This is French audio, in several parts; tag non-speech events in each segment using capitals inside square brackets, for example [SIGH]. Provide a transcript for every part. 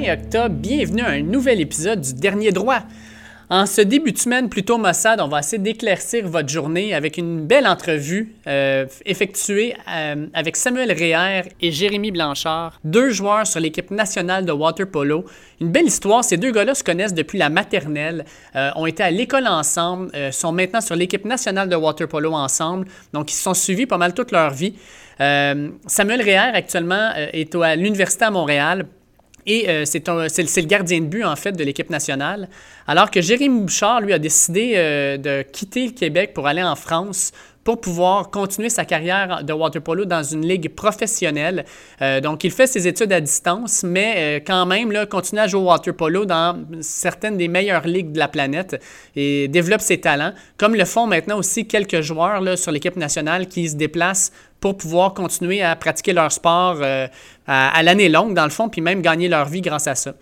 20 octobre. Bienvenue à un nouvel épisode du Dernier Droit. En ce début de semaine plutôt Mossad, on va essayer d'éclaircir votre journée avec une belle entrevue euh, effectuée euh, avec Samuel Réher et Jérémy Blanchard, deux joueurs sur l'équipe nationale de water polo. Une belle histoire, ces deux gars-là se connaissent depuis la maternelle, euh, ont été à l'école ensemble, sont maintenant sur l'équipe nationale de water polo ensemble, donc ils se sont suivis pas mal toute leur vie. Samuel Réher actuellement est à l'Université à Montréal et euh, c'est le gardien de but, en fait, de l'équipe nationale. Alors que Jérémy Bouchard, lui, a décidé euh, de quitter le Québec pour aller en France pour pouvoir continuer sa carrière de water polo dans une ligue professionnelle. Euh, donc, il fait ses études à distance, mais quand même, là, continue à jouer au water polo dans certaines des meilleures ligues de la planète et développe ses talents, comme le font maintenant aussi quelques joueurs là, sur l'équipe nationale qui se déplacent pour pouvoir continuer à pratiquer leur sport euh, à, l'année longue, dans le fond, puis même gagner leur vie grâce à ça.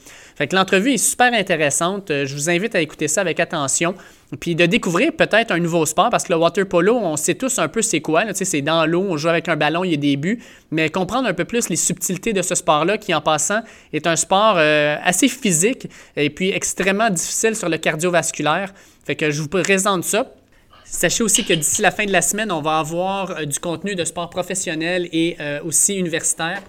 L'entrevue est super intéressante. Euh, je vous invite à écouter ça avec attention. Puis de découvrir peut-être un nouveau sport, parce que le water polo, on sait tous un peu c'est quoi. C'est dans l'eau, on joue avec un ballon, il y a des buts. Mais comprendre un peu plus les subtilités de ce sport-là, qui en passant est un sport euh, assez physique et puis extrêmement difficile sur le cardiovasculaire. Fait que je vous présente ça. Sachez aussi que d'ici la fin de la semaine, on va avoir euh, du contenu de sport professionnel et euh, aussi universitaire.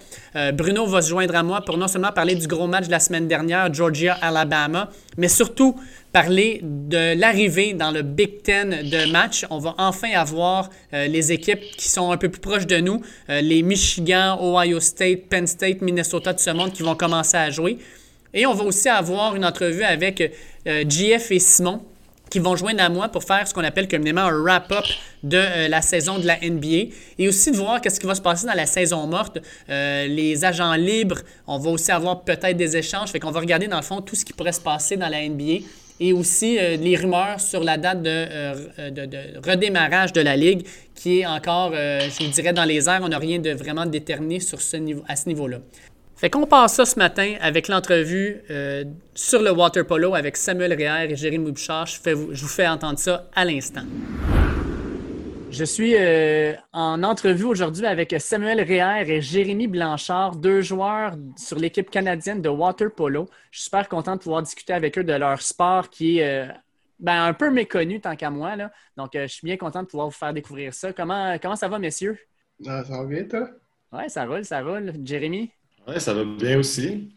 Bruno va se joindre à moi pour non seulement parler du gros match de la semaine dernière, Georgia-Alabama, mais surtout parler de l'arrivée dans le Big Ten de match. On va enfin avoir les équipes qui sont un peu plus proches de nous, les Michigan, Ohio State, Penn State, Minnesota de ce monde qui vont commencer à jouer. Et on va aussi avoir une entrevue avec JF et Simon qui vont joindre à moi pour faire ce qu'on appelle communément un wrap-up de euh, la saison de la NBA et aussi de voir qu'est-ce qui va se passer dans la saison morte. Euh, les agents libres, on va aussi avoir peut-être des échanges, fait qu'on va regarder dans le fond tout ce qui pourrait se passer dans la NBA et aussi euh, les rumeurs sur la date de, de, redémarrage de la Ligue qui est encore, je vous dirais, dans les airs. On n'a rien de vraiment déterminé sur ce niveau, à ce niveau-là. Fait qu'on passe ça ce matin avec l'entrevue euh, sur le water polo avec Samuel Réher et Jérémy Bouchard. Je, vous fais entendre ça à l'instant. Je suis euh, en entrevue aujourd'hui avec Samuel Réher et Jérémy Blanchard, deux joueurs sur l'équipe canadienne de water polo. Je suis super content de pouvoir discuter avec eux de leur sport qui est euh, ben, un peu méconnu tant qu'à moi. Là. Donc, je suis bien content de pouvoir vous faire découvrir ça. Comment, comment ça va, messieurs? Ah, ça va bien, toi? Oui, ça roule, ça roule. Jérémy? Oui, ça va bien aussi.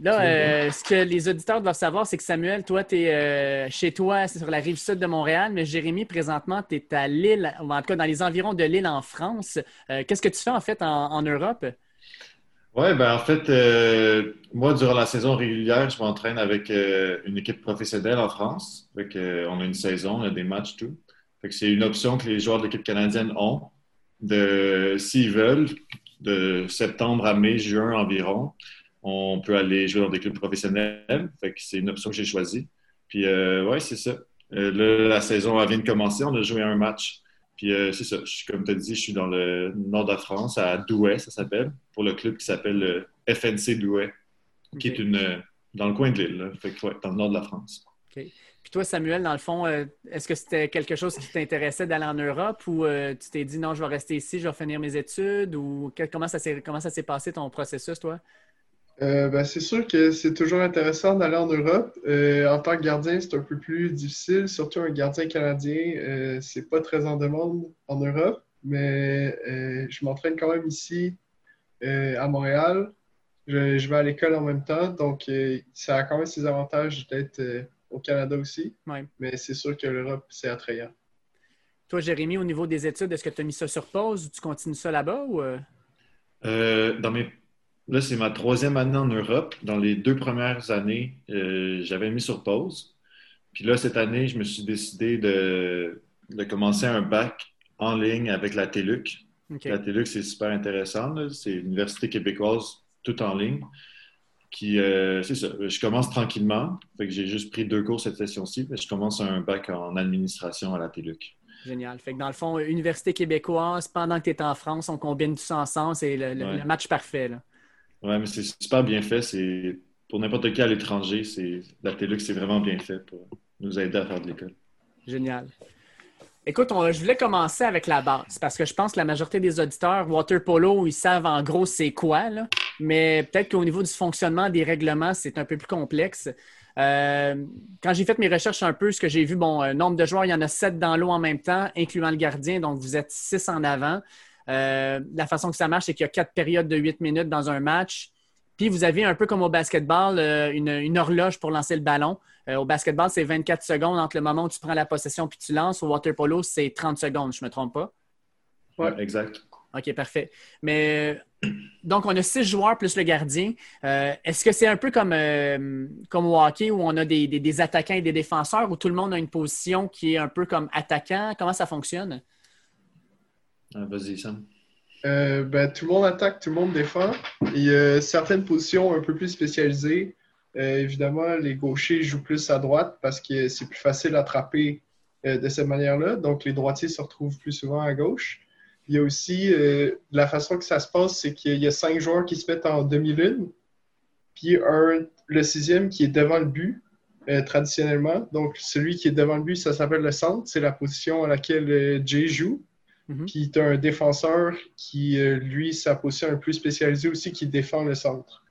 Là, euh, ce que les auditeurs doivent savoir, c'est que Samuel, toi, tu es euh, chez toi, c'est sur la rive sud de Montréal, mais Jérémy, présentement, tu es à Lille, en tout cas dans les environs de Lille en France. Euh, qu'est-ce que tu fais en fait en, Europe? Oui, ben en fait, moi, durant la saison régulière, je m'entraîne avec une équipe professionnelle en France. on a une saison, on a des matchs, tout. c'est une option que les joueurs de l'équipe canadienne ont. De, s'ils veulent, de septembre à mai, juin environ, on peut aller jouer dans des clubs professionnels. Fait que c'est une option que j'ai choisie. Puis, euh, ouais, c'est ça. Euh, la saison vient de commencer. On a joué un match. Puis, euh, c'est ça. comme tu as dit, je suis dans le nord de la France, à Douai, ça s'appelle, pour le club qui s'appelle le FNC Douai, qui est une, dans le coin de l'île. Fait que, ouais, dans le nord de la France. Puis toi, Samuel, dans le fond, euh, est-ce que c'était quelque chose qui t'intéressait d'aller en Europe ou euh, tu t'es dit non, je vais rester ici, je vais finir mes études ou comment ça s'est passé ton processus, toi? Euh, ben, c'est sûr que c'est toujours intéressant d'aller en Europe. en tant que gardien, c'est un peu plus difficile, surtout un gardien canadien. c'est pas très en demande en Europe, mais je m'entraîne quand même ici à Montréal. Je, je, vais à l'école en même temps, donc ça a quand même ses avantages d'être au Canada aussi. Mais c'est sûr que l'Europe, c'est attrayant. Toi, Jérémy, au niveau des études, est-ce que tu as mis ça sur pause ou tu continues ça là-bas? Ou... Euh? Euh, dans mes... Là, c'est ma troisième année en Europe. Dans les deux premières années, euh, j'avais mis sur pause. Puis là, cette année, je me suis décidé de, de commencer un bac en ligne avec la TELUC. La TELUC, c'est super intéressant. C'est l'université québécoise tout en ligne qui, euh, c'est ça, je commence tranquillement. Fait que j'ai juste pris deux cours cette session-ci. Je commence un bac en administration à la TELUC. Génial. Fait que dans le fond, Université québécoise, pendant que tu es en France, on combine tout ça ensemble. C'est le, match parfait. Là. Ouais, mais c'est super bien fait. C'est pour n'importe qui à l'étranger, c'est la TELUC, c'est vraiment bien fait pour nous aider à faire de l'école. Génial. Écoute, je voulais commencer avec la base parce que je pense que la majorité des auditeurs, water polo, ils savent en gros c'est quoi. Mais peut-être qu'au niveau du fonctionnement des règlements, c'est un peu plus complexe. Euh, quand j'ai fait mes recherches un peu, ce que j'ai vu, bon, euh, nombre de joueurs, il y en a sept dans l'eau en même temps, incluant le gardien, donc vous êtes six en avant. Euh, la façon que ça marche, c'est qu'il y a quatre périodes de huit minutes dans un match. Puis vous avez un peu comme au basketball, une, horloge pour lancer le ballon. au basketball, c'est 24 secondes entre le moment où tu prends la possession puis tu lances. Au water polo, c'est 30 secondes, je ne me trompe pas? Oui, exact. OK, parfait. Mais donc, on a six joueurs plus le gardien. Euh, est-ce que c'est un peu comme, euh, comme au hockey où on a des, attaquants et des défenseurs où tout le monde a une position qui est un peu comme attaquant? Comment ça fonctionne? Ah, vas-y, Sam. Euh, ben, tout le monde attaque, tout le monde défend. Il y a certaines positions un peu plus spécialisées. évidemment, les gauchers jouent plus à droite parce que c'est plus facile à attraper de cette manière-là. Donc, les droitiers se retrouvent plus souvent à gauche. Il y a aussi euh, la façon que ça se passe, c'est qu'il y a cinq joueurs qui se mettent en demi-lune, puis un, le sixième qui est devant le but, euh, traditionnellement. Donc, celui qui est devant le but, ça s'appelle le centre. C'est la position à laquelle euh, Jay joue. Mhm. Puis, tu as un défenseur qui, lui, sa position un peu spécialisée aussi, qui défend le centre.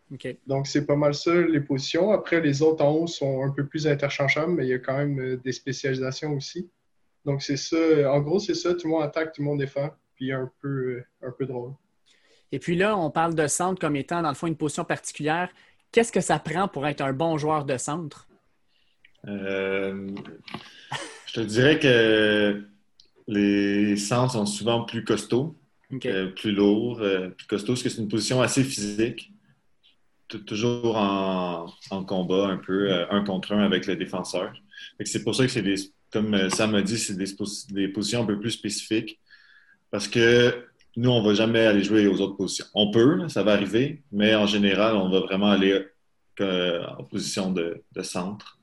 Donc, c'est pas mal ça, les positions. Après, les autres en haut sont un peu plus interchangeables, mais il y a quand même des spécialisations aussi. Donc, c'est ça. En gros, c'est ça. Tout le monde attaque, tout le monde défend un peu, euh, un peu drôle. Et puis là, on parle de centre comme étant, dans le fond, une position particulière. Qu'est-ce que ça prend pour être un bon joueur de centre? Euh, je te dirais que les centres sont souvent plus costauds, euh, plus lourds, plus costauds, parce que c'est une position assez physique. Toujours en, combat, un peu, un contre un avec le défenseur. C'est pour ça que c'est des, comme Sam m'a dit, c'est des, des, positions un peu plus spécifiques. Parce que nous, on ne va jamais aller jouer aux autres positions. On peut, ça va arriver, mais en général, on va vraiment aller euh, en position de, centre.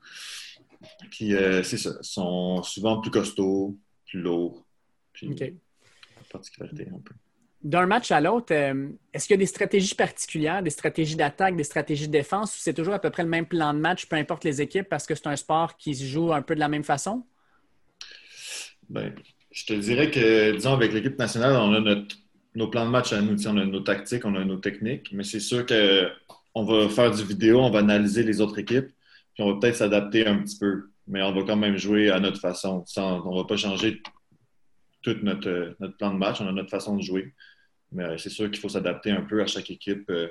Euh, c'est ça, sont souvent plus costauds, plus lourds. Puis, particularité un peu. D'un match à l'autre, euh, est-ce qu'il y a des stratégies particulières, des stratégies d'attaque, des stratégies de défense, ou c'est toujours à peu près le même plan de match, peu importe les équipes, parce que c'est un sport qui se joue un peu de la même façon? Bien, je te dirais que, disons, avec l'équipe nationale, on a notre, nos plans de match à nous. On a nos tactiques, on a nos techniques, mais c'est sûr qu'on va faire du vidéo, on va analyser les autres équipes, puis on va peut-être s'adapter un petit peu, mais on va quand même jouer à notre façon. on ne va pas changer tout notre, notre, plan de match, on a notre façon de jouer. Mais euh, c'est sûr qu'il faut s'adapter un peu à chaque équipe. Euh,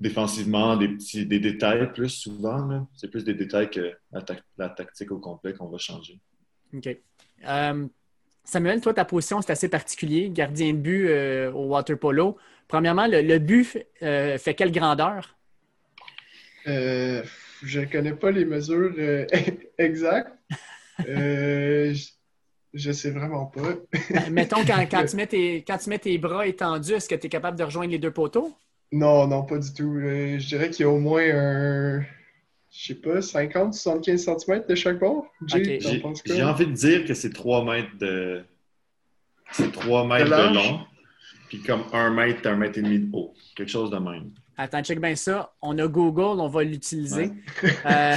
défensivement, des petits des détails plus souvent. C'est plus des détails que la, tactique au complet qu'on va changer. OK. Euh, Samuel, toi, ta position, c'est assez particulier, gardien de but euh, au water polo. Premièrement, le, but euh, fait quelle grandeur? Euh, je ne connais pas les mesures [LAUGHS] exactes. je ne sais vraiment pas. Ben, mettons, quand, [LAUGHS] tu mets tes, quand tu mets tes bras étendus, est-ce que tu es capable de rejoindre les deux poteaux? Non, non, pas du tout. je dirais qu'il y a au moins un je sais pas, 50, 75 cm de chaque bord? J'ai envie de dire que c'est 3 mètres de. C'est 3 mètres de, long, puis comme 1 mètre, 1 mètre et demi de haut. Quelque chose de même. Attends, check bien ça. On a Google, on va l'utiliser. Euh, [LAUGHS]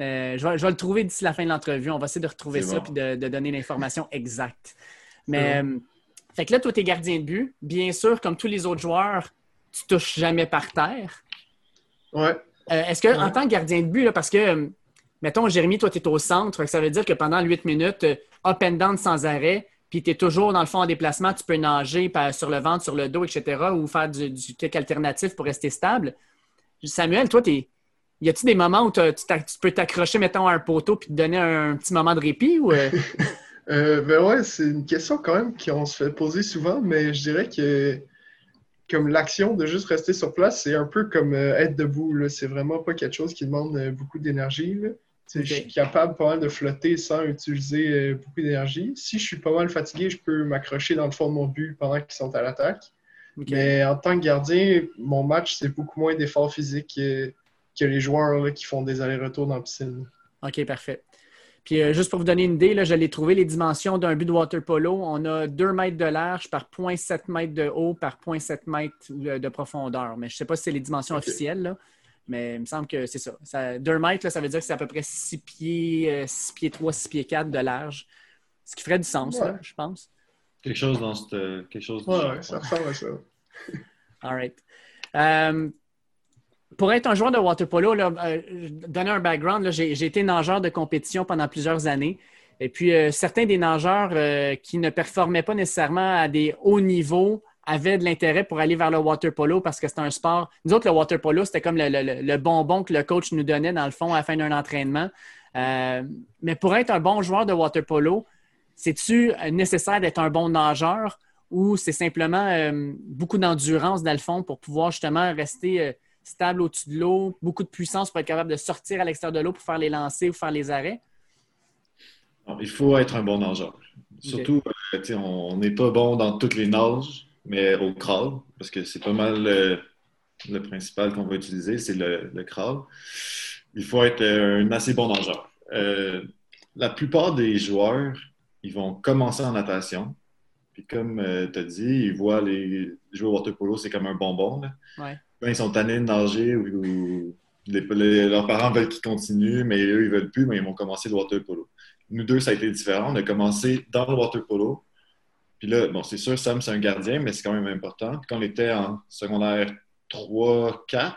euh, je, vais, le trouver d'ici la fin de l'entrevue. On va essayer de retrouver ça et de, donner l'information exacte. Mais, euh, fait que là, toi, tu es gardien de but. Bien sûr, comme tous les autres joueurs, tu touches jamais par terre. Ouais. Euh, est-ce que, en tant que gardien de but, parce que, mettons, Jérémy, toi, tu es au centre, ça veut dire que pendant 8 minutes, up and down sans arrêt, puis tu es toujours dans le fond en déplacement, tu peux nager sur le ventre, sur le dos, etc., ou faire du, du kick alternatif pour rester stable. Samuel, toi, y a-t-il des moments où tu, peux t'accrocher, mettons, à un poteau puis te donner un, petit moment de répit? Ou, [LAUGHS] ben ouais, c'est une question quand même qu'on se fait poser souvent, mais je dirais que comme l'action de juste rester sur place, c'est un peu comme euh, être debout. C'est vraiment pas quelque chose qui demande euh, beaucoup d'énergie. Je suis capable pas mal de flotter sans utiliser euh, beaucoup d'énergie. Si je suis pas mal fatigué, je peux m'accrocher dans le fond de mon but pendant qu'ils sont à l'attaque. Mais en tant que gardien, mon match, c'est beaucoup moins d'efforts physiques que, les joueurs qui font des allers-retours dans la piscine. OK, parfait. Puis euh, juste pour vous donner une idée, là, je l'ai trouvé les dimensions d'un but de water polo. On a 2 mètres de large par 0.7 mètres de haut par 0.7 mètres de, profondeur. Mais je ne sais pas si c'est les dimensions officielles, mais il me semble que c'est ça. ça 2 mètres, ça veut dire que c'est à peu près 6 pieds, 6 euh, pieds 3, 6 pieds 4 de large. Ce qui ferait du sens, je pense. Quelque chose dans cette. Quelque chose ouais, ça ressemble à ça. [LAUGHS] All right. Euh, pour être un joueur de water polo, là, euh, donner un background, j'ai été nageur de compétition pendant plusieurs années. Et puis, certains des nageurs qui ne performaient pas nécessairement à des hauts niveaux avaient de l'intérêt pour aller vers le water polo parce que c'est un sport. Nous autres, le water polo, c'était comme le, bonbon que le coach nous donnait, dans le fond, à la fin d'un entraînement. mais pour être un bon joueur de water polo, c'est-tu nécessaire d'être un bon nageur ou c'est simplement euh, beaucoup d'endurance dans le fond pour pouvoir justement rester euh, stable au-dessus de l'eau, beaucoup de puissance pour être capable de sortir à l'extérieur de l'eau pour faire les lancers ou faire les arrêts? il faut être un bon nageur. Surtout, euh, on n'est pas bon dans toutes les nages, mais au crawl, parce que c'est pas mal le principal qu'on va utiliser, c'est le, le, crawl. Il faut être un assez bon nageur. la plupart des joueurs, ils vont commencer en natation, puis comme euh, tu as dit, ils voient les jouer au water polo, c'est comme un bonbon. Quand ils sont tannés de nager ou, leurs parents veulent qu'ils continuent, mais eux, ils veulent plus, mais ils vont commencer le water polo. Nous deux, ça a été différent. On a commencé dans le water polo. Puis là, bon, c'est sûr, Sam, c'est un gardien, mais c'est quand même important. quand on était en secondaire 3, 4,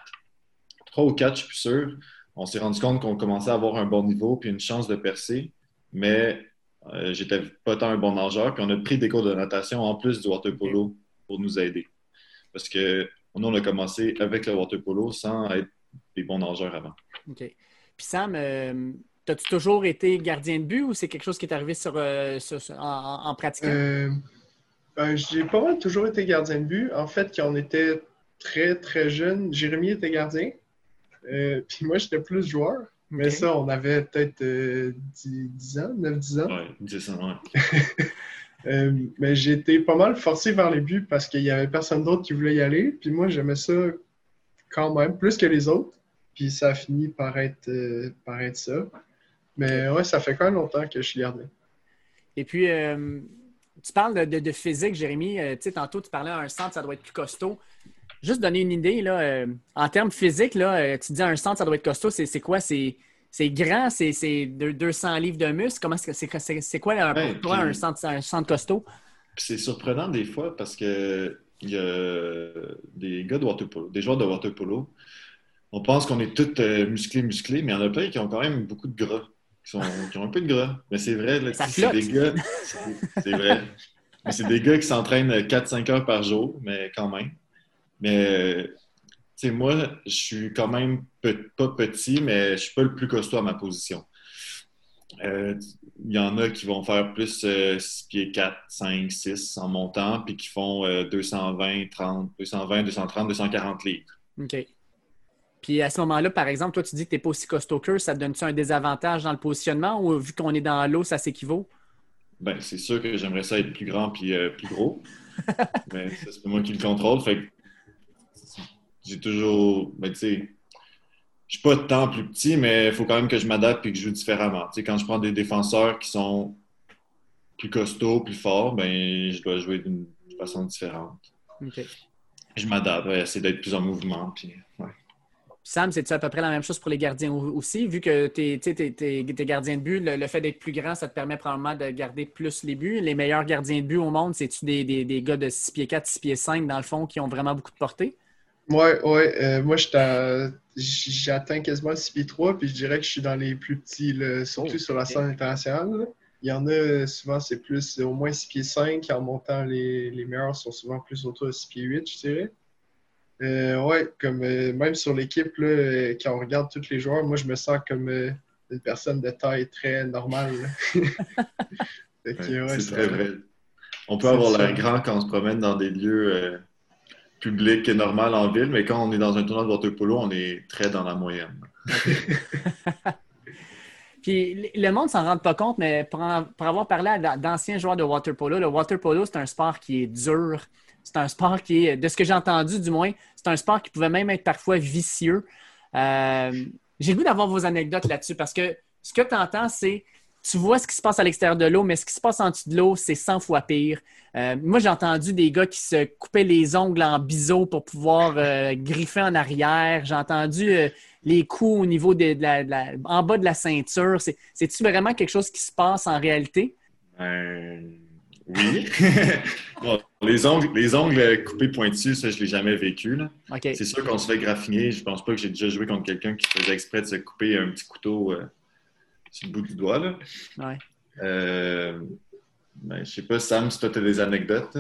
3 ou 4, je suis plus sûr, on s'est rendu compte qu'on commençait à avoir un bon niveau puis une chance de percer. Mais euh, j'étais pas tant un bon nageur. Puis on a pris des cours de natation en plus du water polo pour nous aider. Parce que nous, on a commencé avec le water polo sans être des bons nageurs avant. OK. Puis Sam, euh, as-tu toujours été gardien de but ou c'est quelque chose qui est arrivé sur, euh, en, en, pratiquant? Ben, j'ai pas mal toujours été gardien de but. En fait, quand on était très, très jeune, Jérémy était gardien. puis moi, j'étais plus joueur. Mais ça, on avait peut-être 10, euh, ans, 9-10 ans. Oui, 10 ans, oui. [LAUGHS] euh, mais j'ai été pas mal forcé vers les buts parce qu'il n'y avait personne d'autre qui voulait y aller. Puis moi, j'aimais ça quand même, plus que les autres. Puis ça a fini par être, euh, par être ça. Mais ouais, ça fait quand même longtemps que je suis gardien. Et puis, euh, tu parles de, de, physique, Jérémy. tu sais, tantôt, tu parlais à un centre, ça doit être plus costaud. Juste donner une idée, là, euh, en termes physiques, là, euh, tu dis un centre, ça doit être costaud. C'est quoi? C'est grand? C'est 200 livres de muscle? Comment c'est quoi pour toi un, centre, un centre costaud? C'est surprenant des fois parce que il y a des gars de water polo, des joueurs de water polo. On pense qu'on est tous euh, musclés, musclés, mais il y en a plein qui ont quand même beaucoup de gras, qui, sont, qui ont un peu de gras. Mais c'est vrai, c'est des gars. C'est vrai. Mais c'est des gars qui s'entraînent 4-5 heures par jour, mais quand même. Mais, tu sais, moi, je suis quand même pas petit, mais je suis pas le plus costaud à ma position. Euh, il y en a qui vont faire plus 6 euh, pieds 4, 5, 6 en montant, puis qui font 220, 30, 220, 230, 240 litres. OK. Puis à ce moment-là, par exemple, toi, tu dis que tu n'es pas aussi costaud que ça te donne-tu un désavantage dans le positionnement ou vu qu'on est dans l'eau, ça s'équivaut? Bien, c'est sûr que j'aimerais ça être plus grand puis euh, plus gros. [LAUGHS] mais c'est pas moi qui le contrôle. Fait j'ai toujours. Ben, tu sais, je suis pas tant plus petit, mais il faut quand même que je m'adapte et que je joue différemment. Tu sais, quand je prends des défenseurs qui sont plus costauds, plus forts, ben, je dois jouer d'une façon différente. Je m'adapte, essayer d'être plus en mouvement. Puis, Sam, c'est-tu à peu près la même chose pour les gardiens aussi? Vu que tu es, gardien de but, le, fait d'être plus grand, ça te permet probablement de garder plus les buts. Les meilleurs gardiens de but au monde, c'est-tu des, des, gars de 6 pieds 4, 6 pieds 5 dans le fond qui ont vraiment beaucoup de portée? Ouais, ouais. Euh, moi, j'atteins quasiment 6 pieds 3, puis je dirais que je suis dans les plus petits, surtout oh, sur la scène internationale. Il y en a, souvent, c'est plus au moins 6 pieds 5. En montant, les, les meilleurs sont souvent plus autour de 6 pieds 8, je dirais. Euh, ouais, comme euh, même sur l'équipe, quand on regarde tous les joueurs, moi, je me sens comme une personne de taille très normale. [LAUGHS] c'est très vrai. On peut avoir l'air grand quand on se promène dans des lieux public normal en ville, mais quand on est dans un tournoi de water polo, on est très dans la moyenne. [LAUGHS] Puis le monde s'en rend pas compte, mais pour, avoir parlé d'anciens joueurs de water polo, le water polo, c'est un sport qui est dur. C'est un sport qui est, de ce que j'ai entendu du moins, c'est un sport qui pouvait même être parfois vicieux. Euh, j'ai le goût d'avoir vos anecdotes là-dessus parce que ce que tu entends, c'est tu vois ce qui se passe à l'extérieur de l'eau, mais ce qui se passe en dessous de l'eau, c'est 100 fois pire. Euh, moi, j'ai entendu des gars qui se coupaient les ongles en biseau pour pouvoir euh, griffer en arrière. J'ai entendu les coups au niveau de, la, en bas de la ceinture. C'est-tu vraiment quelque chose qui se passe en réalité? Oui. [LAUGHS] les, ongles, les ongles coupés pointus, ça, je ne l'ai jamais vécu. C'est sûr qu'on se fait graffiner. Je pense pas que j'ai déjà joué contre quelqu'un qui faisait exprès de se couper un petit couteau euh, sur le bout du doigt. Là. Ouais. Euh, ben, je sais pas, Sam, si toi, tu as des anecdotes.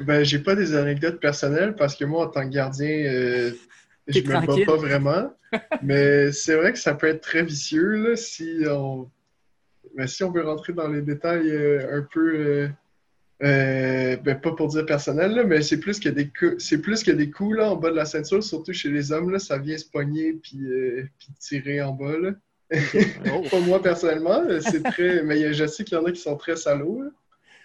Ben, j'ai pas des anecdotes personnelles parce que moi, en tant que gardien, euh, je me bats pas vraiment. [LAUGHS] mais c'est vrai que ça peut être très vicieux si on mais si on veut rentrer dans les détails euh, un peu, euh, euh, ben, pas pour dire personnel, mais c'est plus que des coups, c'est plus que des coups là, en bas de la ceinture, surtout chez les hommes, là, ça vient se pogner puis, puis tirer en bas. Là. Oh. [LAUGHS] pas moi personnellement, c'est très. [LAUGHS] Mais je sais qu'il y en a qui sont très salauds.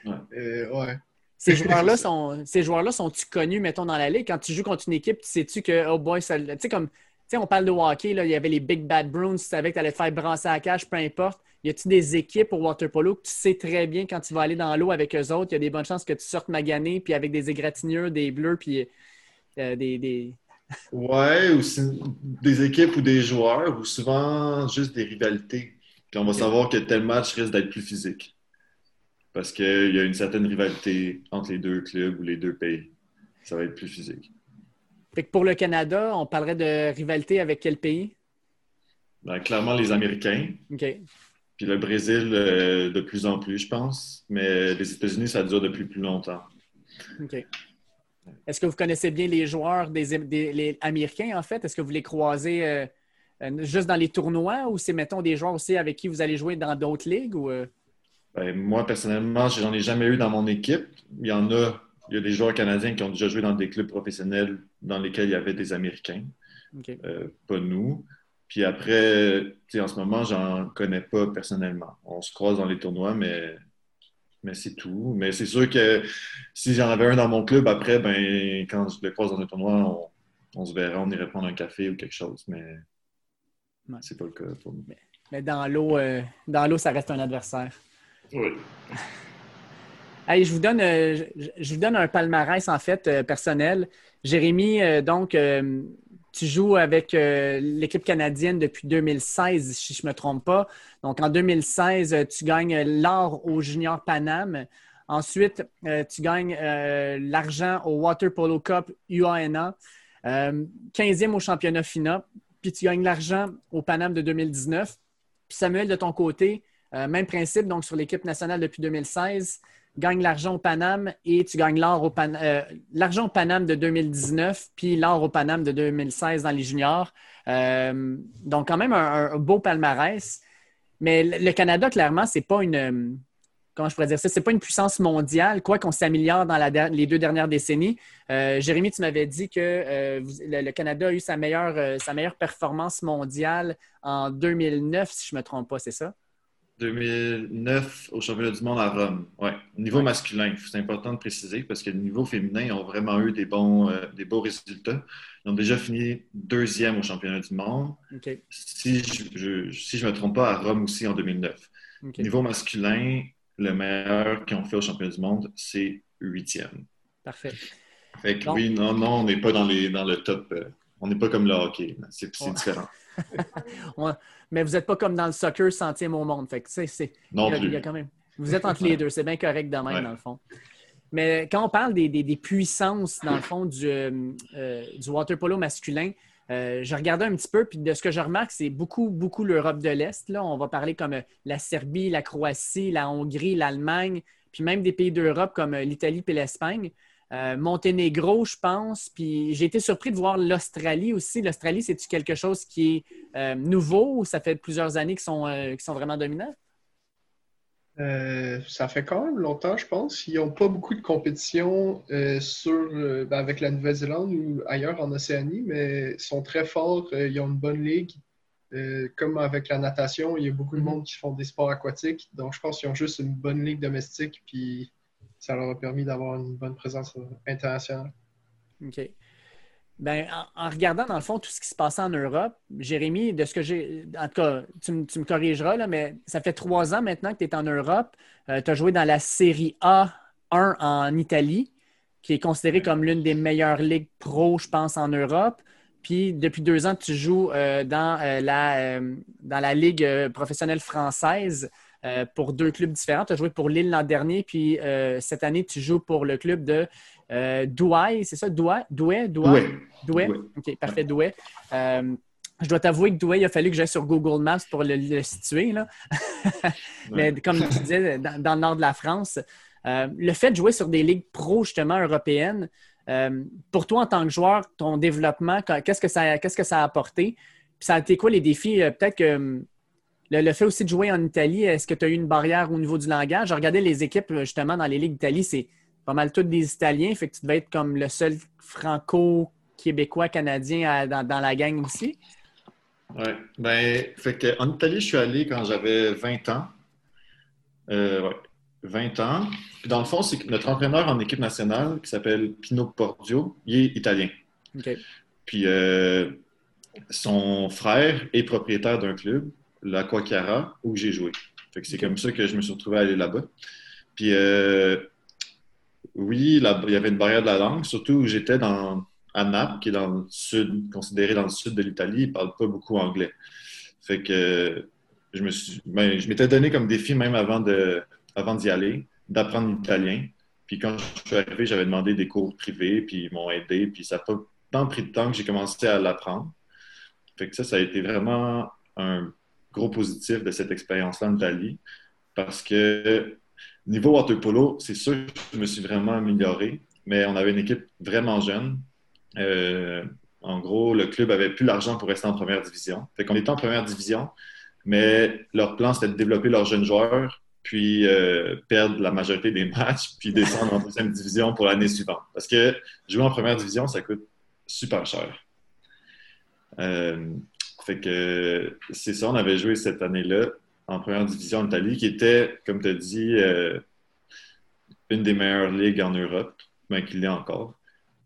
Ouais. Ces joueurs-là sont, ces joueurs-là sont-tu connus, mettons, dans la ligue? Quand tu joues contre une équipe, tu sais-tu que, oh boy, ça. Tu sais, comme, tu sais, on parle de hockey, là, il y avait les Big Bad Bruins, tu savais que tu allais te faire brasser à la cage, peu importe. Y a-t-il des équipes au water polo que tu sais très bien quand tu vas aller dans l'eau avec eux autres, il y a des bonnes chances que tu sortes magané, puis avec des égratignures, des bleus, puis euh, des, des... [LAUGHS] Ouais, ou des équipes ou des joueurs, ou souvent juste des rivalités. Puis on va savoir que tel match risque d'être plus physique. Parce qu'il y a une certaine rivalité entre les deux clubs ou les deux pays. Ça va être plus physique. Fait que pour le Canada, on parlerait de rivalité avec quel pays? Ben, clairement les Américains. OK. Puis le Brésil, euh, de plus en plus, je pense. Mais les États-Unis, ça dure depuis plus longtemps. OK. Est-ce que vous connaissez bien les joueurs des, Américains, en fait? Est-ce que vous les croisez euh, euh, juste dans les tournois ou c'est, mettons, des joueurs aussi avec qui vous allez jouer dans d'autres ligues? Ou, ben, moi, personnellement, j'en ai jamais eu dans mon équipe. Il y en a, il y a des joueurs canadiens qui ont déjà joué dans des clubs professionnels dans lesquels il y avait des Américains. pas nous. Puis après, en ce moment, j'en connais pas personnellement. On se croise dans les tournois, mais, mais c'est tout. Mais c'est sûr que si j'en avais un dans mon club, après, ben, quand je le croise dans un tournoi, on, se verra, on irait prendre un café ou quelque chose. Mais c'est pas le cas pour nous. Mais, dans l'eau, euh, dans l'eau, ça reste un adversaire. Oui. [LAUGHS] Allez, je vous donne, euh, je, vous donne un palmarès en fait euh, personnel. Jérémy, donc, tu joues avec euh, l'équipe canadienne depuis 2016, si je ne me trompe pas. Donc, en 2016, euh, tu gagnes l'or au Junior Paname. Ensuite, euh, tu gagnes l'argent au Water Polo Cup UANA. 15e au championnat FINA. Puis tu gagnes l'argent au Paname de 2019. Puis Samuel, de ton côté, même principe, donc sur l'équipe nationale depuis 2016 gagne l'argent au Paname et tu gagnes l'or au Pan euh, l'argent au Paname de 2019 puis l'or au Paname de 2016 dans les juniors. Euh, donc, quand même un, beau palmarès. Mais le Canada, clairement, c'est pas une. Comment je pourrais dire ça? C'est pas une puissance mondiale, quoi qu'on s'améliore dans les deux dernières décennies. Euh, Jérémy, tu m'avais dit que le, Canada a eu sa meilleure, sa meilleure performance mondiale en 2009, si je ne me trompe pas, c'est ça? 2009 au championnat du monde à Rome. Ouais. Niveau masculin, c'est important de préciser parce que le niveau féminin, ils ont vraiment eu des bons, euh, des beaux résultats. Ils ont déjà fini deuxième au championnat du monde. Si je ne si je me trompe pas, à Rome aussi en 2009. Niveau masculin, le meilleur qu'ils ont fait au championnat du monde, c'est huitième. Parfait. Fait que oui, non, non, on n'est pas dans, les, dans le top. Euh, on n'est pas comme le hockey. C'est différent. [LAUGHS] [LAUGHS] mais vous n'êtes pas comme dans le soccer centième au monde. Fait que, c'est, non il y, a, quand même. Vous êtes entre les deux. C'est bien correct de même, dans le fond. Mais quand on parle des, puissances, dans le fond, du, euh, euh, du water polo masculin, euh, je regardais un petit peu, puis de ce que je remarque, c'est beaucoup, beaucoup l'Europe de l'Est. Là. On va parler comme la Serbie, la Croatie, la Hongrie, l'Allemagne, puis même des pays d'Europe comme l'Italie et l'Espagne. Euh, Monténégro, je pense. Puis j'ai été surpris de voir l'Australie aussi. L'Australie, c'est-tu quelque chose qui est euh, nouveau ou ça fait plusieurs années qu'ils sont, euh, sont vraiment dominants? ça fait quand même longtemps, je pense. Ils n'ont pas beaucoup de compétition sur, ben, avec la Nouvelle-Zélande ou ailleurs en Océanie, mais ils sont très forts. ils ont une bonne ligue. comme avec la natation, il y a beaucoup de mm-hmm. monde qui font des sports aquatiques. Donc, je pense qu'ils ont juste une bonne ligue domestique. Puis ça leur a permis d'avoir une bonne présence internationale. OK. Ben, en, regardant, dans le fond, tout ce qui se passait en Europe, Jérémy, de ce que j'ai. En tout cas, tu, me corrigeras, là, mais ça fait trois ans maintenant que tu es en Europe. Euh, tu as joué dans la Série A1 en Italie, qui est considérée comme l'une des meilleures ligues pro, je pense, en Europe. Puis depuis deux ans, tu joues euh, dans, euh, la, dans la Ligue professionnelle française. Pour deux clubs différents. Tu as joué pour Lille l'an dernier, puis cette année, tu joues pour le club de Douai, c'est ça? Douai? Douai? Douai? Douai? OK, parfait, Douai. Je dois t'avouer que Douai, il a fallu que j'aille sur Google Maps pour le, situer. Là. [LAUGHS] Mais comme tu disais, dans, le nord de la France, le fait de jouer sur des ligues pro, justement, européennes, euh, pour toi, en tant que joueur, ton développement, qu'est-ce que ça, qu'est-ce que ça a apporté? Puis ça a été quoi les défis? Euh, peut-être que le, fait aussi de jouer en Italie, est-ce que tu as eu une barrière au niveau du langage? J'ai regardé les équipes justement dans les ligues d'Italie, c'est pas mal toutes des Italiens, fait que tu devais être comme le seul franco-québécois canadien dans, la gang aussi. Oui, ben, fait que, en Italie, je suis allé quand j'avais 20 ans. Euh, ouais. 20 ans. Puis dans le fond, c'est que notre entraîneur en équipe nationale, qui s'appelle Pino Pordio, il est italien. Puis euh, son frère est propriétaire d'un club, l'Aqua où j'ai joué. Fait que c'est comme ça que je me suis retrouvé à aller là-bas. Puis euh, oui, il y avait une barrière de la langue, surtout où j'étais dans, à Naples, qui est dans le sud, considéré dans le sud de l'Italie. Ils ne parlent pas beaucoup anglais. Fait que je me suis, ben, je m'étais donné comme défi même avant de avant d'y aller, d'apprendre l'italien. Puis quand je suis arrivé, j'avais demandé des cours privés, puis ils m'ont aidé. Puis ça n'a pas tant pris de temps que j'ai commencé à l'apprendre. Fait que ça, ça a été vraiment un gros positif de cette expérience-là en Italie. Parce que niveau water polo, c'est sûr que je me suis vraiment amélioré, mais on avait une équipe vraiment jeune. Euh, en gros, le club avait plus l'argent pour rester en première division. Fait qu'on était en première division, mais leur plan, c'était de développer leurs jeunes joueurs puis euh, perdre la majorité des matchs, [LAUGHS] puis descendre en deuxième division pour l'année suivante. Parce que jouer en première division, ça coûte super cher. Euh, fait que c'est ça, on avait joué cette année-là en première division en Italie, qui était, comme tu as dit, euh, une des meilleures ligues en Europe, mais qu'il l'est encore.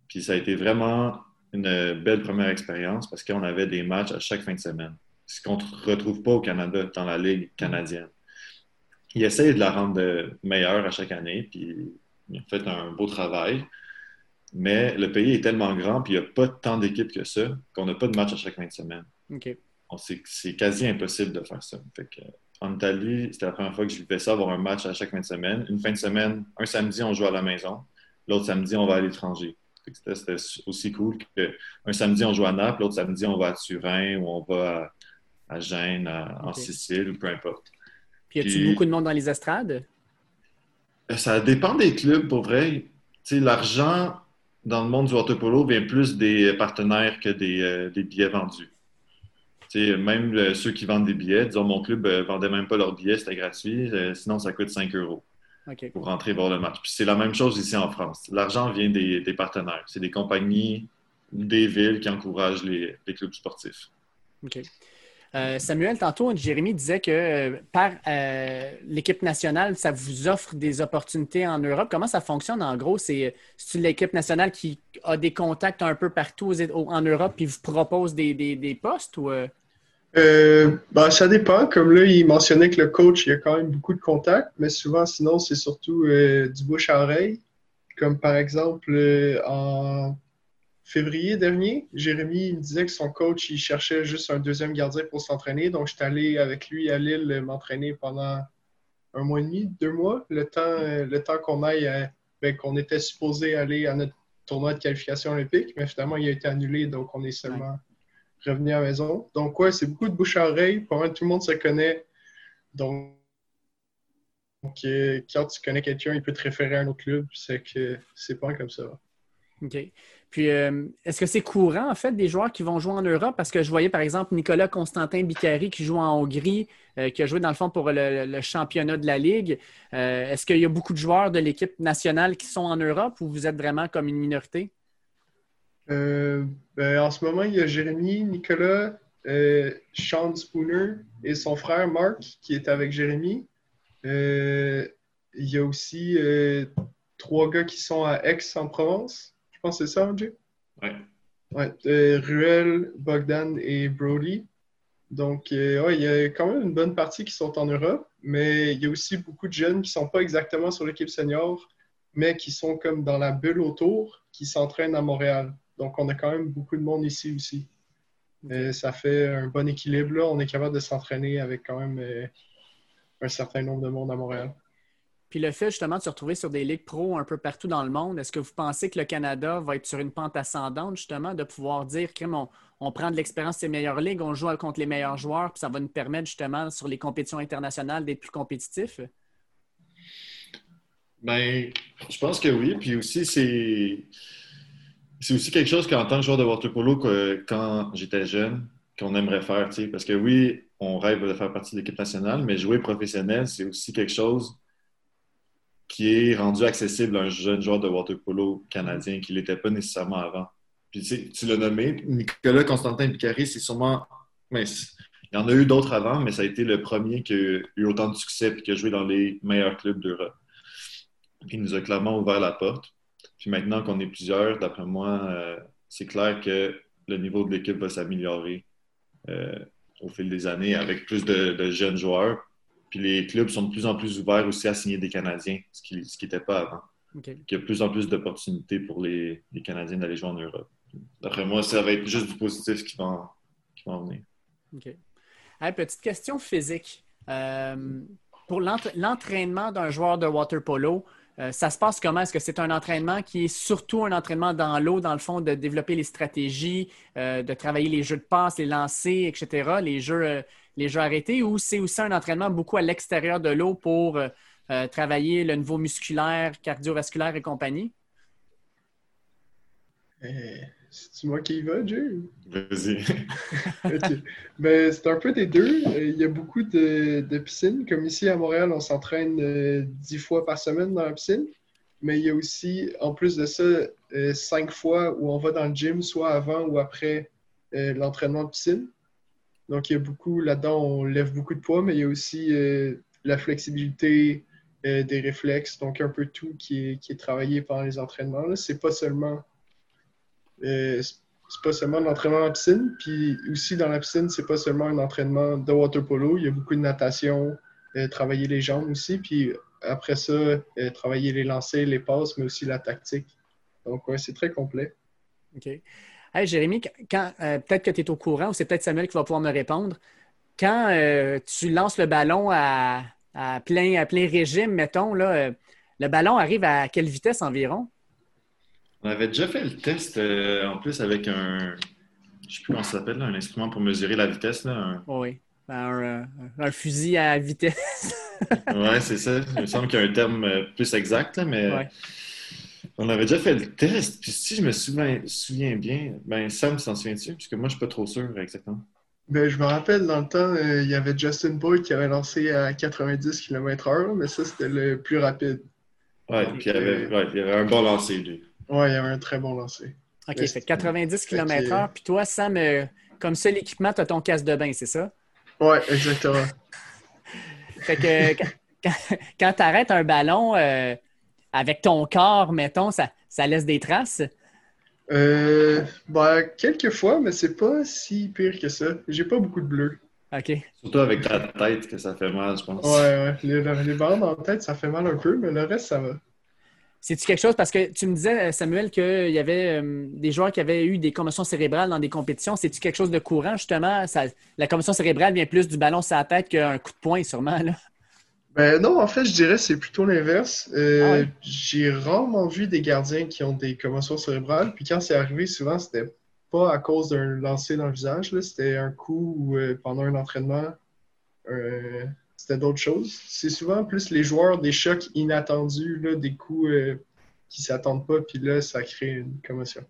Puis ça a été vraiment une belle première expérience parce qu'on avait des matchs à chaque fin de semaine. Ce qu'on ne retrouve pas au Canada, dans la Ligue canadienne il essaie de la rendre meilleure à chaque année, puis il a fait un beau travail. Mais le pays est tellement grand, puis il n'y a pas tant d'équipes que ça, qu'on n'a pas de match à chaque fin de semaine. C'est quasi impossible de faire ça. en Italie, c'était la première fois que je vivais ça, avoir un match à chaque fin de semaine. Une fin de semaine, un samedi, on joue à la maison. L'autre samedi, on va à l'étranger. C'était aussi cool qu'un samedi, on joue à Naples, l'autre samedi, on va à Turin ou on va à, Gênes, en Sicile, ou peu importe. Puis y a-tu beaucoup de monde dans les estrades? Euh, ça dépend des clubs, pour vrai. L'argent dans le monde du water polo vient plus des partenaires que des, euh, billets vendus. Même euh, ceux qui vendent des billets, disons, mon club ne vendait même pas leurs billets, c'était gratuit, sinon ça coûte 5 euros pour rentrer voir le match. Puis c'est la même chose ici en France. L'argent vient des, partenaires. C'est des compagnies ou des villes qui encouragent les, les clubs sportifs. OK. Euh, Samuel, tantôt, Jérémy disait que euh, par euh, l'équipe nationale, ça vous offre des opportunités en Europe. Comment ça fonctionne en gros? C'est l'équipe nationale qui a des contacts un peu partout en Europe et vous propose des, postes ou. Ben, ça dépend. Comme là, il mentionnait que le coach, il y a quand même beaucoup de contacts, mais souvent, sinon, c'est surtout du bouche à oreille. Comme par exemple, en février dernier, Jérémy me disait que son coach, il cherchait juste un deuxième gardien pour s'entraîner. Donc, je suis allé avec lui à Lille m'entraîner pendant un mois et demi, deux mois, le temps, le temps qu'on aille, ben, qu'on était supposé aller à notre tournoi de qualification olympique, mais finalement, il a été annulé, donc on est seulement revenu à la maison. Donc, ouais, c'est beaucoup de bouche à oreille. Pour moi, tout le monde se connaît. Donc, euh, quand tu connais quelqu'un, il peut te référer à un autre club. C'est que c'est pas comme ça. OK. Puis, euh, est-ce que c'est courant, en fait, des joueurs qui vont jouer en Europe? Parce que je voyais, par exemple, Nicolas Constantin Bicari qui joue en Hongrie, euh, qui a joué, dans le fond, pour le, championnat de la Ligue. Est-ce qu'il y a beaucoup de joueurs de l'équipe nationale qui sont en Europe ou vous êtes vraiment comme une minorité? Ben, en ce moment, il y a Jérémy, Nicolas, Sean Spooner et son frère Mark qui est avec Jérémy. il y a aussi trois gars qui sont à Aix en Provence pense que c'est ça, André? Oui. Ouais, euh, Ruel, Bogdan et Brody. Donc, euh, ouais, il y a quand même une bonne partie qui sont en Europe, mais il y a aussi beaucoup de jeunes qui ne sont pas exactement sur l'équipe senior, mais qui sont comme dans la bulle autour, qui s'entraînent à Montréal. Donc, on a quand même beaucoup de monde ici aussi. Mais ça fait un bon équilibre. Là. On est capable de s'entraîner avec quand même euh, un certain nombre de monde à Montréal. Puis le fait justement de se retrouver sur des ligues pro un peu partout dans le monde, est-ce que vous pensez que le Canada va être sur une pente ascendante justement de pouvoir dire que on, prend de l'expérience des meilleures ligues, on joue contre les meilleurs joueurs, puis ça va nous permettre justement sur les compétitions internationales d'être plus compétitifs? Ben, je pense que oui. Puis aussi, c'est. C'est aussi quelque chose qu'en tant que joueur de water polo, quand j'étais jeune, qu'on aimerait faire, parce que oui, on rêve de faire partie de l'équipe nationale, mais jouer professionnel, c'est aussi quelque chose qui est rendu accessible à un jeune joueur de water polo canadien qui ne l'était pas nécessairement avant. Puis tu l'as nommé, Nicolas Constantin Picari, c'est sûrement. Il y en a eu d'autres avant, mais ça a été le premier qui a eu autant de succès et qui a joué dans les meilleurs clubs d'Europe. Il nous a clairement ouvert la porte. Puis maintenant qu'on est plusieurs, d'après moi, euh, c'est clair que le niveau de l'équipe va s'améliorer euh, au fil des années avec plus de jeunes joueurs. Puis les clubs sont de plus en plus ouverts aussi à signer des Canadiens, ce qui n'était pas avant. Il y a de plus en plus d'opportunités pour les, Canadiens d'aller jouer en Europe. D'après moi, ça va être juste du positif qui va, en venir. OK. petite question physique. Euh, pour l'entraînement d'un joueur de water polo, euh, ça se passe comment? Est-ce que c'est un entraînement qui est surtout un entraînement dans l'eau, dans le fond, de développer les stratégies, euh, de travailler les jeux de passe, les lancers, etc., les jeux les jeux arrêtés ou c'est aussi un entraînement beaucoup à l'extérieur de l'eau pour euh, euh, travailler le niveau musculaire, cardiovasculaire et compagnie? Euh, c'est moi qui y va, Jay? Vas-y. [LAUGHS] Ben, c'est un peu des deux. Il y a beaucoup de, piscines. Comme ici à Montréal, on s'entraîne dix fois par semaine dans la piscine. Mais il y a aussi, en plus de ça, cinq fois où on va dans le gym, soit avant ou après l'entraînement de piscine. Donc, il y a beaucoup, là-dedans, on lève beaucoup de poids, mais il y a aussi euh, la flexibilité euh, des réflexes, donc un peu tout qui est, qui est travaillé pendant les entraînements. C'est pas seulement euh, c'est pas seulement l'entraînement en piscine, puis aussi dans la piscine, c'est pas seulement un entraînement de water polo, il y a beaucoup de natation, travailler les jambes aussi, puis après ça, travailler les lancers, les passes, mais aussi la tactique. Donc, ouais, c'est très complet. OK. Hey, Jérémy, quand, euh, peut-être que tu es au courant ou c'est peut-être Samuel qui va pouvoir me répondre. Quand euh, tu lances le ballon à, plein, à plein régime, mettons, là, euh, le ballon arrive à quelle vitesse environ? On avait déjà fait le test en plus avec un, je ne sais plus comment ça s'appelle, un instrument pour mesurer la vitesse. Là, Oui, ben, un, fusil à vitesse. [LAUGHS] oui, c'est ça. Il me semble qu'il y a un terme plus exact, mais on avait déjà fait le test, puis si je me souviens, bien, ben Sam, tu t'en souviens-tu? Parce que moi, je suis pas trop sûr exactement. Ben, je me rappelle, dans le temps, euh, il y avait Justin Boyd qui avait lancé à 90 km/h, mais ça, c'était le plus rapide. Ouais, puis il y, avait, il y avait un bon lancer, lui. Ouais, il y avait un très bon lancer. OK, fait 90 km/h, puis toi, Sam, euh, comme seul équipement, tu as ton casque de bain, c'est ça? Ouais, exactement. [LAUGHS] fait que quand, tu arrêtes un ballon, euh, avec ton corps, mettons, ça, ça laisse des traces? Euh, ben, quelques fois, mais c'est pas si pire que ça. J'ai pas beaucoup de bleu. OK. Surtout avec ta tête que ça fait mal, je pense. Ouais, ouais. Les, les bandes en tête, ça fait mal un peu, mais le reste, ça va. C'est-tu quelque chose, parce que tu me disais, Samuel, qu'il y avait euh, des joueurs qui avaient eu des commotions cérébrales dans des compétitions. C'est-tu quelque chose de courant, justement? Ça, la commotion cérébrale vient plus du ballon sur la tête qu'un coup de poing, sûrement, là? Ben non, en fait, je dirais que c'est plutôt l'inverse. Euh, ah j'ai rarement vu des gardiens qui ont des commotions cérébrales. Puis quand c'est arrivé, souvent, c'était pas à cause d'un lancer dans le visage. C'était un coup euh, pendant un entraînement. Euh, c'était d'autres choses. C'est souvent plus les joueurs des chocs inattendus, là, des coups qui s'attendent pas, puis là, ça crée une commotion.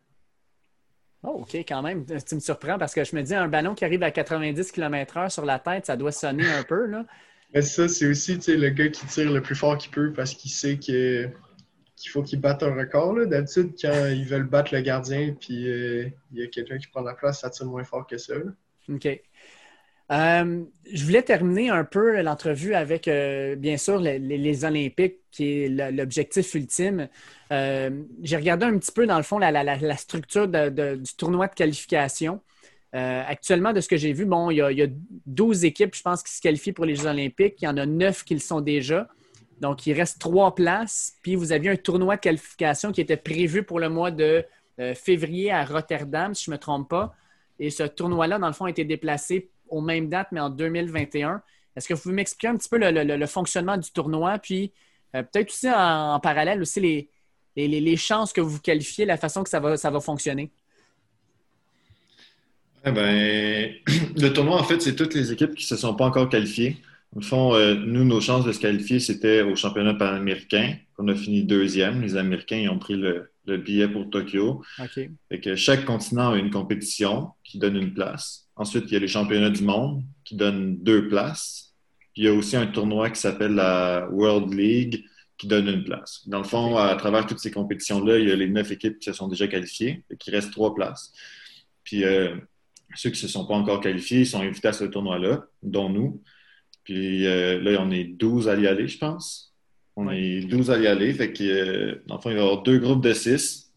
Oh, OK, quand même. Tu me surprends parce que je me dis, un ballon qui arrive à 90 km/h sur la tête, ça doit sonner un peu. Là. [LAUGHS] Mais ça, c'est aussi le gars qui tire le plus fort qu'il peut parce qu'il sait qu'il faut qu'il batte un record. D'habitude, quand [LAUGHS] ils veulent battre le gardien puis euh, il y a quelqu'un qui prend la place, ça tire moins fort que ça. OK. Euh, je voulais terminer un peu l'entrevue avec, euh, bien sûr, les, Olympiques, qui est l'objectif ultime. J'ai regardé un petit peu, dans le fond, la, structure du tournoi de qualification. Euh, actuellement, de ce que j'ai vu, bon, il y, a, 12 équipes, je pense, qui se qualifient pour les Jeux olympiques. Il y en a 9 qui le sont déjà. Donc, il reste trois places. Puis, vous aviez un tournoi de qualification qui était prévu pour le mois de euh, février à Rotterdam, si je ne me trompe pas. Et ce tournoi-là, dans le fond, a été déplacé aux mêmes dates, mais en 2021. Est-ce que vous pouvez m'expliquer un petit peu le, fonctionnement du tournoi, puis peut-être aussi en, parallèle aussi les, les, chances que vous qualifiez, la façon que ça va, ça va fonctionner? Eh ben, [CLEARS THROAT] le tournoi, en fait, c'est toutes les équipes qui ne se sont pas encore qualifiées. Au fond, euh, nous, nos chances de se qualifier, c'était au championnat panaméricain, qu'on a fini deuxième. Les Américains ont pris le, billet pour Tokyo. Et que chaque continent a une compétition qui donne une place. Ensuite, il y a les championnats du monde qui donnent deux places. Puis il y a aussi un tournoi qui s'appelle la World League qui donne une place. Dans le fond, à travers toutes ces compétitions-là, il y a les neuf équipes qui se sont déjà qualifiées et qui restent trois places. Puis euh, ceux qui ne se sont pas encore qualifiés sont invités à ce tournoi-là, dont nous. Puis euh, là, on est 12 à y aller, je pense. On est 12 à y aller. Fait que, euh, dans le fond, il va y avoir deux groupes de six.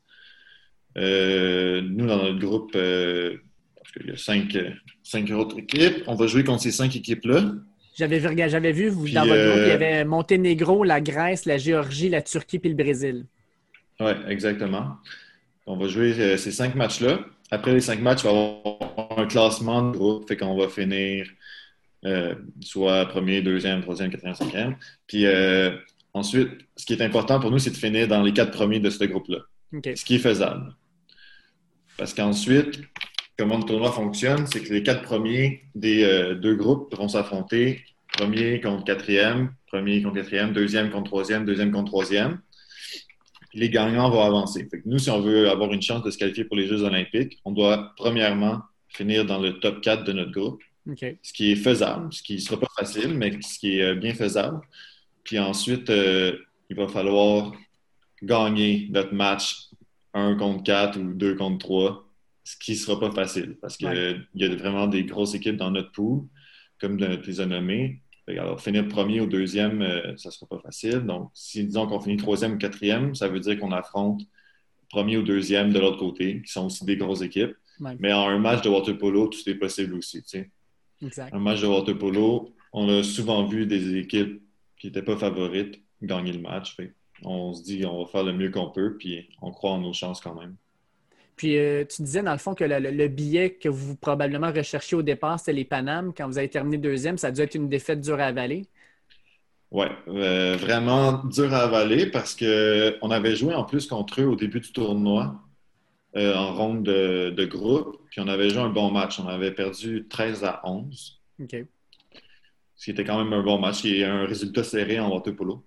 Euh, nous, dans notre groupe, parce qu'il y a cinq, cinq, autres équipes, on va jouer contre ces cinq équipes-là. J'avais vu, j'avais vu vous, dans votre groupe, il y avait Monténégro, la Grèce, la Géorgie, la Turquie puis le Brésil. Oui, exactement. On va jouer ces cinq matchs-là. Après les cinq matchs, il va y avoir un classement de groupe. Fait qu'on va finir euh, soit premier, deuxième, troisième, quatrième, cinquième. Puis euh, ensuite, ce qui est important pour nous, c'est de finir dans les quatre premiers de ce groupe-là. Ce qui est faisable. Parce qu'ensuite, comment le tournoi fonctionne, c'est que les quatre premiers des euh, deux groupes vont s'affronter premier contre quatrième, premier contre quatrième, deuxième contre troisième, deuxième contre troisième. Les gagnants vont avancer. nous, si on veut avoir une chance de se qualifier pour les Jeux olympiques, on doit premièrement finir dans le top 4 de notre groupe. Ce qui est faisable, ce qui ne sera pas facile, mais ce qui est euh, bien faisable. Puis ensuite, euh, il va falloir gagner notre match 1 contre 4 ou 2 contre 3, ce qui ne sera pas facile parce qu'il y a vraiment des grosses équipes dans notre pool, comme tu les as nommées. Alors, finir premier ou deuxième, euh, ça ne sera pas facile. Donc, si disons qu'on finit troisième ou quatrième, ça veut dire qu'on affronte premier ou deuxième de l'autre côté, qui sont aussi des grosses équipes. Mais en un match de water polo, tout est possible aussi. Un match de water polo, on a souvent vu des équipes qui n'étaient pas favorites gagner le match. on se dit on va faire le mieux qu'on peut, puis on croit en nos chances quand même. Puis euh, tu disais dans le fond que le, billet que vous probablement recherchiez au départ, c'était les Panames. Quand vous avez terminé deuxième, ça a dû être une défaite dure à avaler. Oui, euh, vraiment dur à avaler parce qu'on avait joué en plus contre eux au début du tournoi. Euh, en ronde de, groupe. Puis on avait joué un bon match. On avait perdu 13 à 11. OK. Ce qui était quand même un bon match. Il y a un résultat serré en water polo.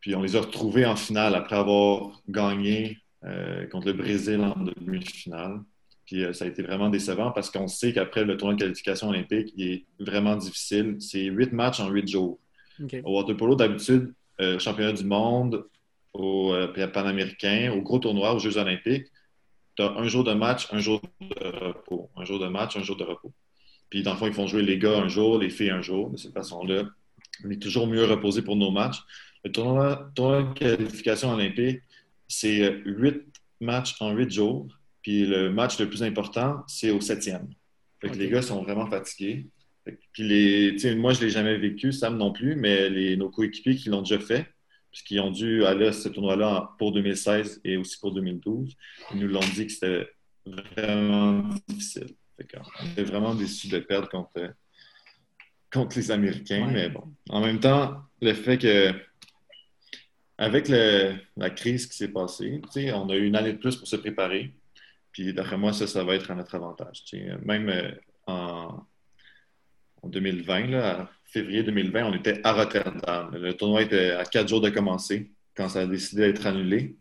Puis on les a retrouvés en finale après avoir gagné euh, contre le Brésil en demi-finale. Puis euh, ça a été vraiment décevant parce qu'on sait qu'après le tournoi de qualification olympique, il est vraiment difficile. C'est huit matchs en huit jours. Au water polo, d'habitude, championnat du monde, au Panaméricain, au gros tournoi, aux Jeux olympiques, tu as un jour de match, un jour de repos. Un jour de match, un jour de repos. Puis, dans le fond, ils font jouer les gars un jour, les filles un jour. De cette façon-là, on est toujours mieux reposé pour nos matchs. Le tournoi, de qualification olympique, c'est huit matchs en huit jours. Puis le match le plus important, c'est au septième. Fait que les gars sont vraiment fatigués. Puis les, moi, je ne l'ai jamais vécu, Sam non plus, mais les, nos coéquipiers qui l'ont déjà fait, puisqu'ils ont dû aller à ce tournoi-là pour 2016 et aussi pour 2012. Ils nous l'ont dit que c'était vraiment difficile. on était vraiment déçus de perdre contre, contre les Américains. Mais bon, en même temps, le fait que, avec la crise qui s'est passée, on a eu une année de plus pour se préparer. Puis d'après moi, ça, ça va être à notre avantage. Même euh, en, en 2020, là, février 2020, on était à Rotterdam. Le tournoi était à quatre jours de commencer quand ça a décidé d'être annulé.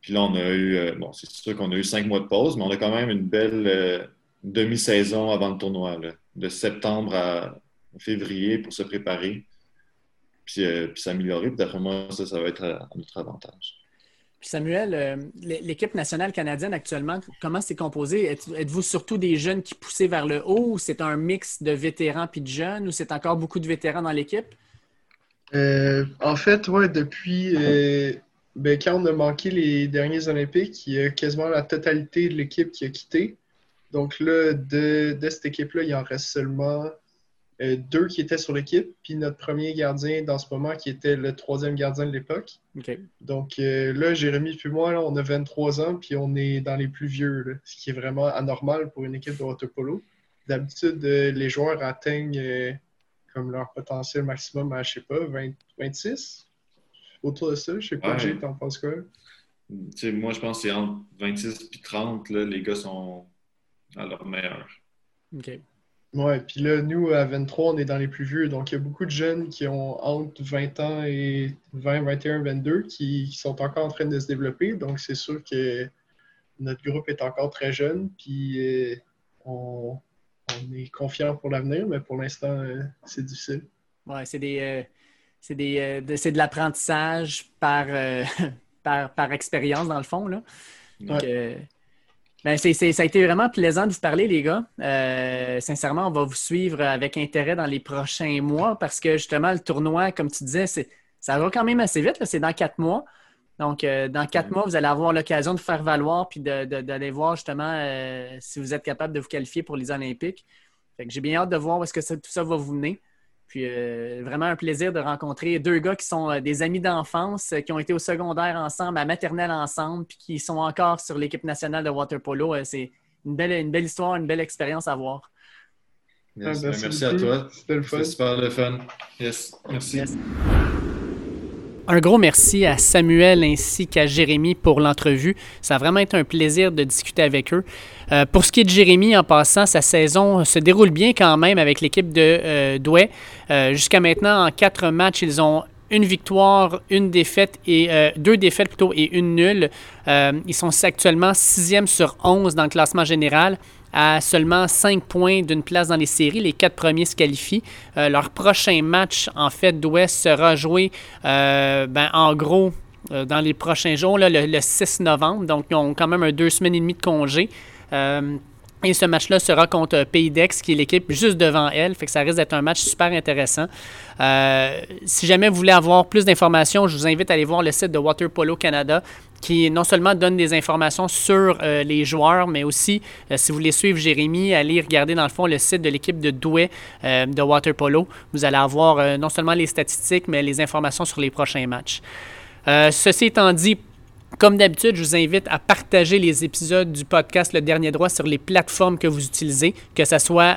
Puis là, on a eu, euh, bon, c'est sûr qu'on a eu cinq mois de pause, mais on a quand même une belle euh, demi-saison avant le tournoi, de septembre à février pour se préparer, puis, euh, puis s'améliorer. Puis d'après moi, ça, ça va être à notre avantage. Samuel, euh, l'équipe nationale canadienne actuellement, comment c'est composé? Êtes-vous surtout des jeunes qui poussaient vers le haut ou c'est un mix de vétérans puis de jeunes ou c'est encore beaucoup de vétérans dans l'équipe? Euh, en fait, ouais, depuis euh, ben, quand on a manqué les derniers Olympiques, il y a quasiment la totalité de l'équipe qui a quitté. Donc là, de, de cette équipe-là, il en reste seulement euh, deux qui étaient sur l'équipe, puis notre premier gardien dans ce moment qui était le troisième gardien de l'époque. Donc euh, là, Jérémy puis moi, on a 23 ans, puis on est dans les plus vieux, ce qui est vraiment anormal pour une équipe de water polo. D'habitude, euh, les joueurs atteignent comme leur potentiel maximum à, je sais pas, 20, 26? Autour de ça, je sais pas, Ouais. Jay, t'en penses quoi? Sais, moi, je pense que c'est entre 26 et 30, là, les gars sont à leur meilleur. OK. Ouais, puis là, nous, à 23, on est dans les plus vieux. Donc, il y a beaucoup de jeunes qui ont entre 20 ans et 20, 21, 22 qui, qui sont encore en train de se développer. Donc, c'est sûr que notre groupe est encore très jeune. Puis, euh, on, on est confiant pour l'avenir, mais pour l'instant, euh, c'est difficile. Ouais, c'est des, euh, c'est des, euh, de, c'est de l'apprentissage par, euh, [LAUGHS] par, par expérience, dans le fond. Là. Donc, ben, ça a été vraiment plaisant de vous parler, les gars. Euh, sincèrement, on va vous suivre avec intérêt dans les prochains mois parce que justement, le tournoi, comme tu disais, ça va quand même assez vite. C'est dans quatre mois. Donc, euh, dans quatre mois, vous allez avoir l'occasion de faire valoir puis d'aller voir justement euh, si vous êtes capable de vous qualifier pour les Olympiques. J'ai bien hâte de voir où est-ce que ça- tout ça va vous mener. Puis euh, vraiment un plaisir de rencontrer deux gars qui sont euh, des amis d'enfance, euh, qui ont été au secondaire ensemble, à maternelle ensemble, puis qui sont encore sur l'équipe nationale de water polo. C'est une belle, une belle histoire, une belle expérience à voir. Yes, Ah, ben, merci à toi. C'était le fun. C'est super le fun. Yes, merci. Yes. Un gros merci à Samuel ainsi qu'à Jérémy pour l'entrevue. Ça a vraiment été un plaisir de discuter avec eux. Euh, pour ce qui est de Jérémy, en passant, sa saison se déroule bien quand même avec l'équipe de euh, Douai. Euh, Jusqu'à maintenant, en quatre matchs, ils ont une victoire, une défaite et deux défaites plutôt et une nulle. Ils sont actuellement sixième sur 11 dans le classement général à seulement 5 points d'une place dans les séries. Les quatre premiers se qualifient. Euh, leur prochain match, en fait, d'Ouest sera joué, euh, ben, en gros, euh, dans les prochains jours, le, le 6 novembre. Donc, ils ont quand même un deux semaines et demie de congé. Et ce match-là sera contre Pays qui est l'équipe juste devant elle. Fait que ça risque d'être un match super intéressant. Si jamais vous voulez avoir plus d'informations, je vous invite à aller voir le site de Water Polo Canada, qui non seulement donne des informations sur euh, les joueurs, mais aussi, euh, si vous voulez suivre Jérémy, allez regarder dans le fond le site de l'équipe de Douai euh, de Water Polo. Vous allez avoir non seulement les statistiques, mais les informations sur les prochains matchs. Ceci étant dit, comme d'habitude, je vous invite à partager les épisodes du podcast Le Dernier Droit sur les plateformes que vous utilisez, que ce soit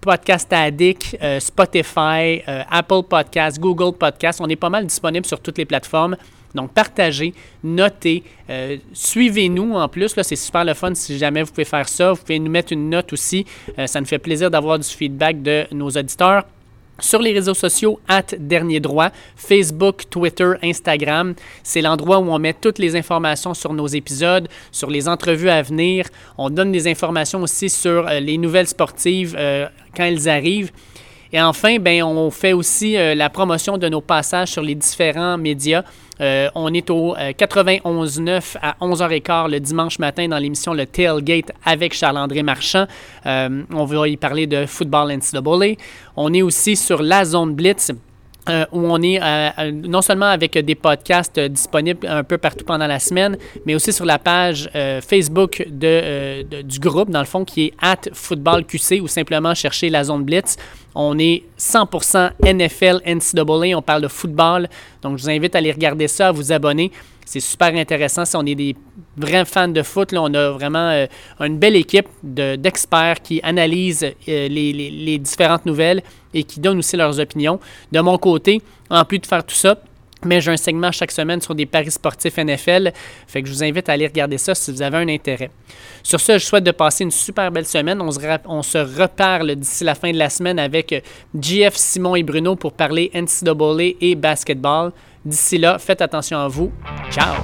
Podcast Addict, Spotify, Apple Podcast, Google Podcast. On est pas mal disponible sur toutes les plateformes. Donc, partagez, notez, euh, suivez-nous en plus. C'est super le fun si jamais vous pouvez faire ça. Vous pouvez nous mettre une note aussi. Euh, ça nous fait plaisir d'avoir du feedback de nos auditeurs sur les réseaux sociaux, at Dernier Droit, Facebook, Twitter, Instagram. C'est l'endroit où on met toutes les informations sur nos épisodes, sur les entrevues à venir. On donne des informations aussi sur euh, les nouvelles sportives quand elles arrivent. Et enfin, ben, on fait aussi euh, la promotion de nos passages sur les différents médias. Euh, on est au euh, 91.9 à 11h15 le dimanche matin dans l'émission Le Tailgate avec Charles-André Marchand. Euh, on va y parler de football NCAA. On est aussi sur la zone Blitz. Euh, où on est euh, euh, non seulement avec des podcasts disponibles un peu partout pendant la semaine, mais aussi sur la page Facebook de, de- du groupe, dans le fond, qui est at footballqc ou simplement chercher la zone Blitz. On est 100% NFL, NCAA, on parle de football. Donc, je vous invite à aller regarder ça, à vous abonner. C'est super intéressant. Si on est des vrais fans de foot, là, on a vraiment euh, une belle équipe de- d'experts qui analysent euh, les, les- différentes nouvelles et qui donnent aussi leurs opinions. De mon côté, en plus de faire tout ça, mais j'ai un segment chaque semaine sur des paris sportifs NFL. Fait que je vous invite à aller regarder ça si vous avez un intérêt. Sur ce, je souhaite de passer une super belle semaine. On se, on se reparle d'ici la fin de la semaine avec euh, JF, Simon et Bruno pour parler NCAA et basketball. D'ici là, faites attention à vous. Ciao!